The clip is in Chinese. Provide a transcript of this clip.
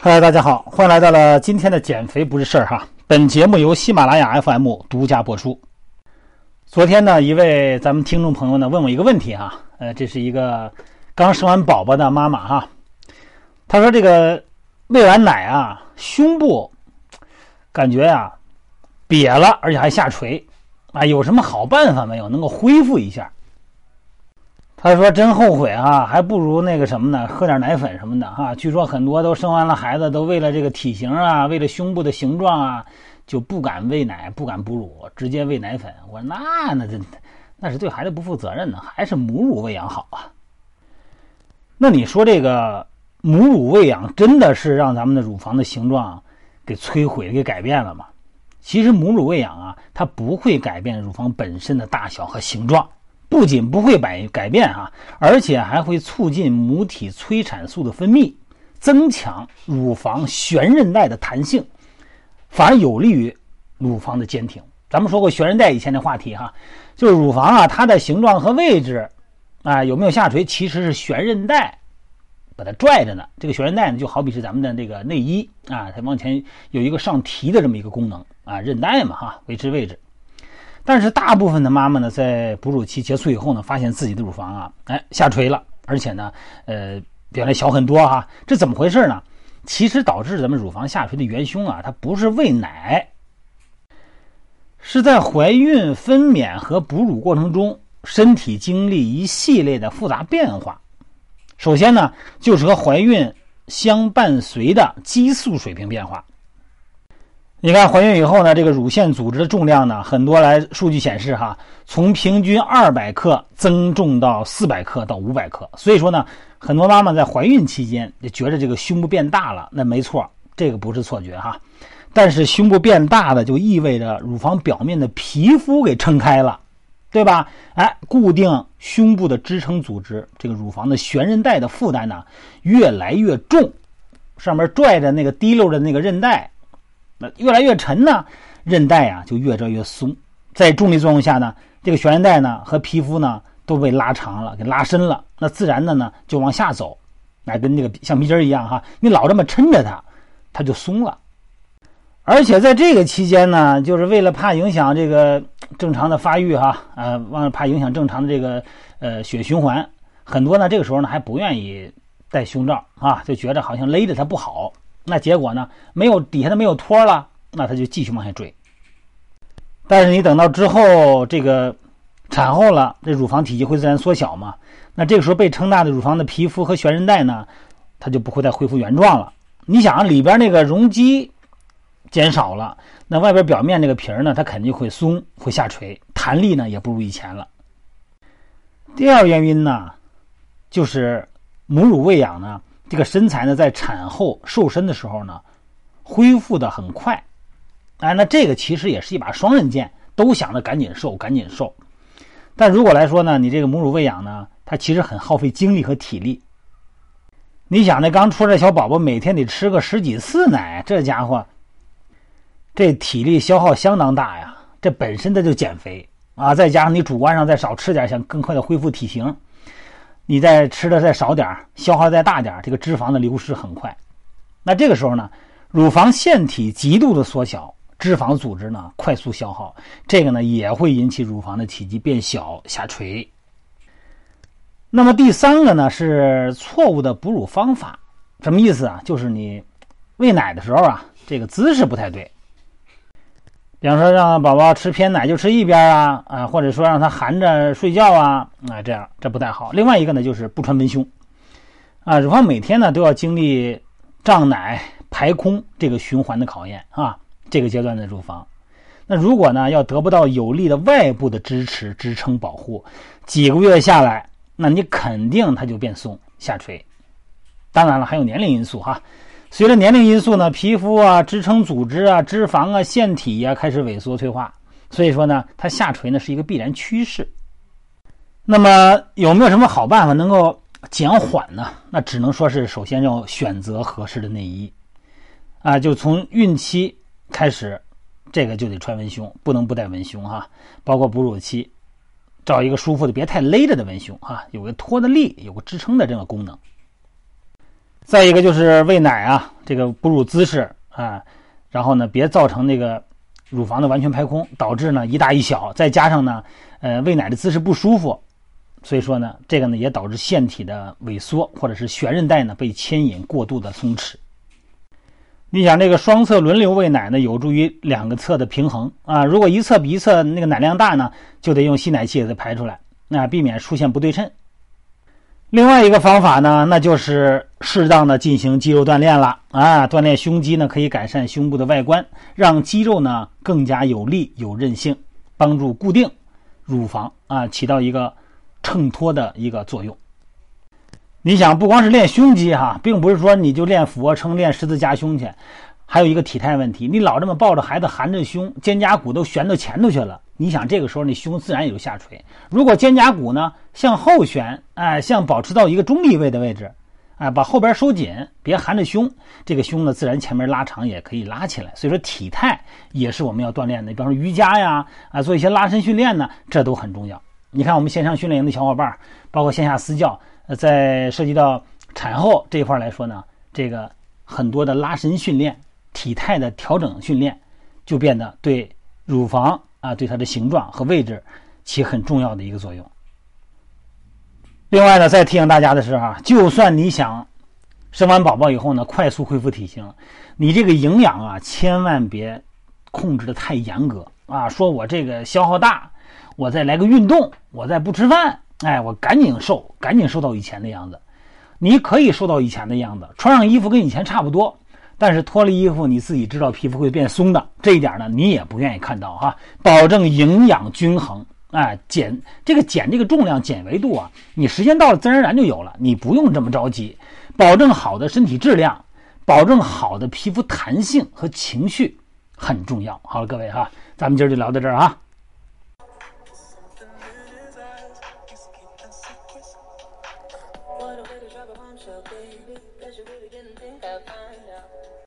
嗨，大家好，欢迎来到了今天的减肥不是事儿哈。本节目由喜马拉雅 FM 独家播出。昨天呢，一位咱们听众朋友呢问我一个问题哈，呃，这是一个刚生完宝宝的妈妈哈，她说这个喂完奶啊，胸部感觉呀瘪了，而且还下垂啊，有什么好办法没有，能够恢复一下？他说：“真后悔啊，还不如那个什么呢，喝点奶粉什么的哈。据说很多都生完了孩子，都为了这个体型啊，为了胸部的形状啊，就不敢喂奶，不敢哺乳，直接喂奶粉。我说那那这那是对孩子不负责任呢，还是母乳喂养好啊。那你说这个母乳喂养真的是让咱们的乳房的形状给摧毁、给改变了吗？其实母乳喂养啊，它不会改变乳房本身的大小和形状。”不仅不会改改变哈，而且还会促进母体催产素的分泌，增强乳房悬韧带的弹性，反而有利于乳房的坚挺。咱们说过悬韧带以前的话题哈，就是乳房啊，它的形状和位置啊有没有下垂，其实是悬韧带把它拽着呢。这个悬韧带呢，就好比是咱们的这个内衣啊，它往前有一个上提的这么一个功能啊，韧带嘛哈，维持位置。但是大部分的妈妈呢，在哺乳期结束以后呢，发现自己的乳房啊，哎下垂了，而且呢，呃，比原来小很多哈。这怎么回事呢？其实导致咱们乳房下垂的元凶啊，它不是喂奶，是在怀孕、分娩和哺乳过程中，身体经历一系列的复杂变化。首先呢，就是和怀孕相伴随的激素水平变化。你看，怀孕以后呢，这个乳腺组织的重量呢，很多来数据显示哈，从平均二百克增重到四百克到五百克。所以说呢，很多妈妈在怀孕期间就觉得这个胸部变大了，那没错，这个不是错觉哈。但是胸部变大的，就意味着乳房表面的皮肤给撑开了，对吧？哎，固定胸部的支撑组织，这个乳房的悬韧带的负担呢越来越重，上面拽着那个滴溜的那个韧带。那越来越沉呢，韧带啊就越拽越松，在重力作用下呢，这个悬韧带呢和皮肤呢都被拉长了，给拉伸了，那自然的呢就往下走，那跟那个橡皮筋一样哈，你老这么抻着它，它就松了。而且在这个期间呢，就是为了怕影响这个正常的发育哈，呃，忘怕影响正常的这个呃血循环，很多呢这个时候呢还不愿意戴胸罩啊，就觉得好像勒着它不好。那结果呢？没有底下的没有托了，那他就继续往下坠。但是你等到之后这个产后了，这乳房体积会自然缩小嘛？那这个时候被撑大的乳房的皮肤和悬韧带呢，它就不会再恢复原状了。你想里边那个容积减少了，那外边表面那个皮儿呢，它肯定会松，会下垂，弹力呢也不如以前了。第二原因呢，就是母乳喂养呢。这个身材呢，在产后瘦身的时候呢，恢复的很快，哎，那这个其实也是一把双刃剑，都想着赶紧瘦，赶紧瘦。但如果来说呢，你这个母乳喂养呢，它其实很耗费精力和体力。你想，那刚出来小宝宝每天得吃个十几次奶，这家伙，这体力消耗相当大呀。这本身它就减肥啊，再加上你主观上再少吃点，想更快的恢复体型。你再吃的再少点消耗再大点这个脂肪的流失很快。那这个时候呢，乳房腺体极度的缩小，脂肪组织呢快速消耗，这个呢也会引起乳房的体积变小下垂。那么第三个呢是错误的哺乳方法，什么意思啊？就是你喂奶的时候啊，这个姿势不太对。比方说，让宝宝吃偏奶就吃一边啊，啊，或者说让他含着睡觉啊，啊，这样这不太好。另外一个呢，就是不穿文胸，啊，乳房每天呢都要经历胀奶排空这个循环的考验啊。这个阶段的乳房，那如果呢要得不到有力的外部的支持、支撑、保护，几个月下来，那你肯定它就变松下垂。当然了，还有年龄因素哈。随着年龄因素呢，皮肤啊、支撑组织啊、脂肪啊、腺体呀开始萎缩退化，所以说呢，它下垂呢是一个必然趋势。那么有没有什么好办法能够减缓呢？那只能说是首先要选择合适的内衣啊，就从孕期开始，这个就得穿文胸，不能不带文胸哈。包括哺乳期，找一个舒服的、别太勒着的文胸哈，有个托的力、有个支撑的这个功能。再一个就是喂奶啊，这个哺乳姿势啊，然后呢，别造成那个乳房的完全排空，导致呢一大一小，再加上呢，呃，喂奶的姿势不舒服，所以说呢，这个呢也导致腺体的萎缩，或者是悬韧带呢被牵引过度的松弛。你想这个双侧轮流喂奶呢，有助于两个侧的平衡啊。如果一侧比一侧那个奶量大呢，就得用吸奶器给它排出来，那避免出现不对称。另外一个方法呢，那就是适当的进行肌肉锻炼了啊。锻炼胸肌呢，可以改善胸部的外观，让肌肉呢更加有力有韧性，帮助固定乳房啊，起到一个衬托的一个作用。你想，不光是练胸肌哈，并不是说你就练俯卧撑、练十字夹胸去，还有一个体态问题。你老这么抱着孩子，含着胸，肩胛骨都悬到前头去了。你想，这个时候你胸自然也就下垂。如果肩胛骨呢向后旋，哎，像保持到一个中立位的位置，哎，把后边收紧，别含着胸，这个胸呢自然前面拉长也可以拉起来。所以说体态也是我们要锻炼的，比方说瑜伽呀，啊，做一些拉伸训练呢，这都很重要。你看我们线上训练营的小伙伴，包括线下私教。呃，在涉及到产后这一块来说呢，这个很多的拉伸训练、体态的调整训练，就变得对乳房啊，对它的形状和位置起很重要的一个作用。另外呢，再提醒大家的是啊，就算你想生完宝宝以后呢，快速恢复体型，你这个营养啊，千万别控制的太严格啊。说我这个消耗大，我再来个运动，我再不吃饭。哎，我赶紧瘦，赶紧瘦到以前的样子。你可以瘦到以前的样子，穿上衣服跟以前差不多，但是脱了衣服，你自己知道皮肤会变松的。这一点呢，你也不愿意看到哈。保证营养均衡，哎，减这个减这个重量、减维度啊，你时间到了自然而然就有了，你不用这么着急。保证好的身体质量，保证好的皮肤弹性和情绪很重要。好了，各位哈，咱们今儿就聊到这儿啊。